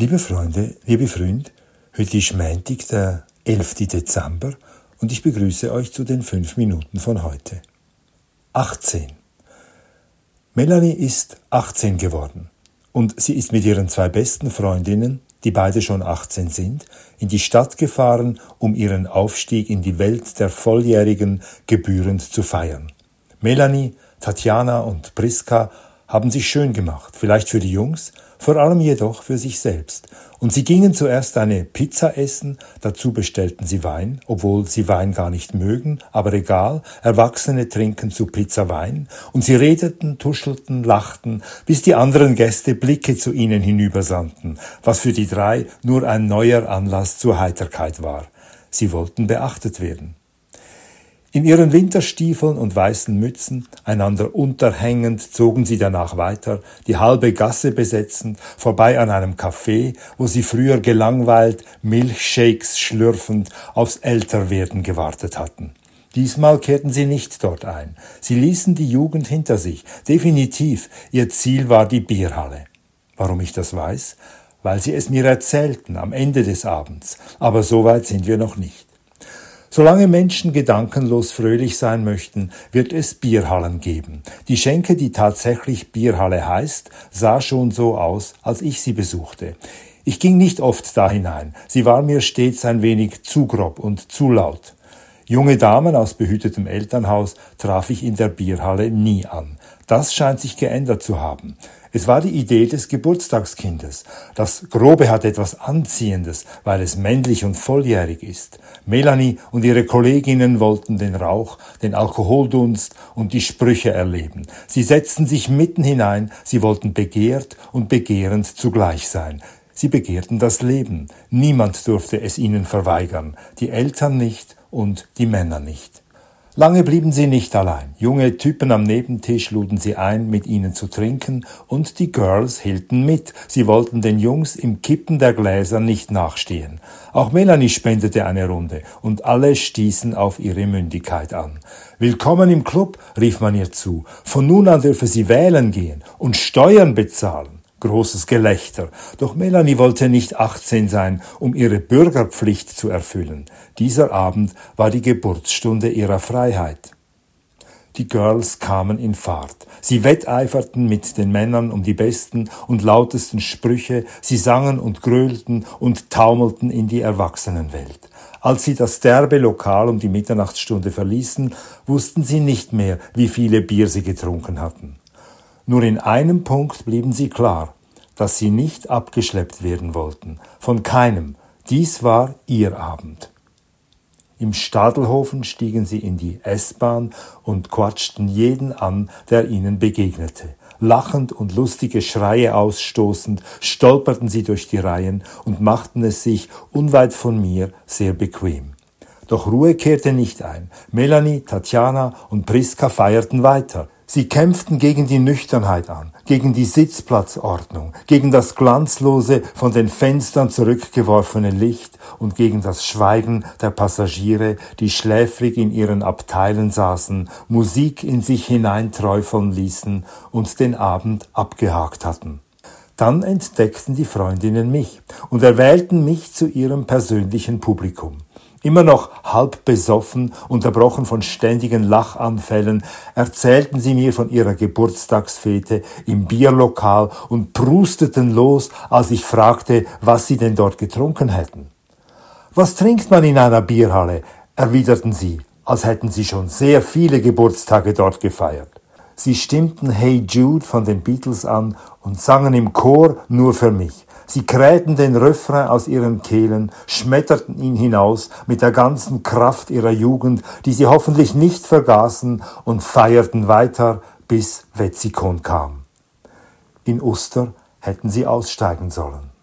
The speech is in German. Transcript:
Liebe Freunde, liebe Freund, heute ist Montag, der 11. Dezember und ich begrüße euch zu den fünf Minuten von heute. 18. Melanie ist 18 geworden und sie ist mit ihren zwei besten Freundinnen, die beide schon 18 sind, in die Stadt gefahren, um ihren Aufstieg in die Welt der Volljährigen gebührend zu feiern. Melanie, Tatjana und Priska haben sich schön gemacht, vielleicht für die Jungs, vor allem jedoch für sich selbst. Und sie gingen zuerst eine Pizza essen, dazu bestellten sie Wein, obwohl sie Wein gar nicht mögen, aber egal, Erwachsene trinken zu Pizza Wein, und sie redeten, tuschelten, lachten, bis die anderen Gäste Blicke zu ihnen hinübersandten, was für die drei nur ein neuer Anlass zur Heiterkeit war. Sie wollten beachtet werden. In ihren Winterstiefeln und weißen Mützen, einander unterhängend, zogen sie danach weiter, die halbe Gasse besetzend, vorbei an einem Café, wo sie früher gelangweilt, Milchshakes schlürfend, aufs Älterwerden gewartet hatten. Diesmal kehrten sie nicht dort ein. Sie ließen die Jugend hinter sich. Definitiv, ihr Ziel war die Bierhalle. Warum ich das weiß? Weil sie es mir erzählten am Ende des Abends. Aber so weit sind wir noch nicht. Solange Menschen gedankenlos fröhlich sein möchten, wird es Bierhallen geben. Die Schenke, die tatsächlich Bierhalle heißt, sah schon so aus, als ich sie besuchte. Ich ging nicht oft da hinein, sie war mir stets ein wenig zu grob und zu laut. Junge Damen aus behütetem Elternhaus traf ich in der Bierhalle nie an. Das scheint sich geändert zu haben. Es war die Idee des Geburtstagskindes. Das Grobe hat etwas Anziehendes, weil es männlich und volljährig ist. Melanie und ihre Kolleginnen wollten den Rauch, den Alkoholdunst und die Sprüche erleben. Sie setzten sich mitten hinein, sie wollten begehrt und begehrend zugleich sein. Sie begehrten das Leben. Niemand durfte es ihnen verweigern, die Eltern nicht und die Männer nicht. Lange blieben sie nicht allein. Junge Typen am Nebentisch luden sie ein, mit ihnen zu trinken, und die Girls hielten mit. Sie wollten den Jungs im Kippen der Gläser nicht nachstehen. Auch Melanie spendete eine Runde, und alle stießen auf ihre Mündigkeit an. Willkommen im Club, rief man ihr zu. Von nun an dürfe sie wählen gehen und Steuern bezahlen. Großes Gelächter. Doch Melanie wollte nicht 18 sein, um ihre Bürgerpflicht zu erfüllen. Dieser Abend war die Geburtsstunde ihrer Freiheit. Die Girls kamen in Fahrt. Sie wetteiferten mit den Männern um die besten und lautesten Sprüche, sie sangen und grölten und taumelten in die Erwachsenenwelt. Als sie das derbe Lokal um die Mitternachtsstunde verließen, wussten sie nicht mehr, wie viele Bier sie getrunken hatten. Nur in einem Punkt blieben sie klar, dass sie nicht abgeschleppt werden wollten, von keinem. Dies war ihr Abend. Im Stadelhofen stiegen sie in die S-Bahn und quatschten jeden an, der ihnen begegnete. Lachend und lustige Schreie ausstoßend, stolperten sie durch die Reihen und machten es sich unweit von mir sehr bequem. Doch Ruhe kehrte nicht ein. Melanie, Tatjana und Priska feierten weiter. Sie kämpften gegen die Nüchternheit an, gegen die Sitzplatzordnung, gegen das glanzlose, von den Fenstern zurückgeworfene Licht und gegen das Schweigen der Passagiere, die schläfrig in ihren Abteilen saßen, Musik in sich hineinträufeln ließen und den Abend abgehakt hatten. Dann entdeckten die Freundinnen mich und erwählten mich zu ihrem persönlichen Publikum. Immer noch halb besoffen, unterbrochen von ständigen Lachanfällen, erzählten sie mir von ihrer Geburtstagsfete im Bierlokal und prusteten los, als ich fragte, was sie denn dort getrunken hätten. Was trinkt man in einer Bierhalle? erwiderten sie, als hätten sie schon sehr viele Geburtstage dort gefeiert. Sie stimmten Hey Jude von den Beatles an und sangen im Chor nur für mich. Sie krähten den Refrain aus ihren Kehlen, schmetterten ihn hinaus mit der ganzen Kraft ihrer Jugend, die sie hoffentlich nicht vergaßen, und feierten weiter, bis Wetzikon kam. In Uster hätten sie aussteigen sollen.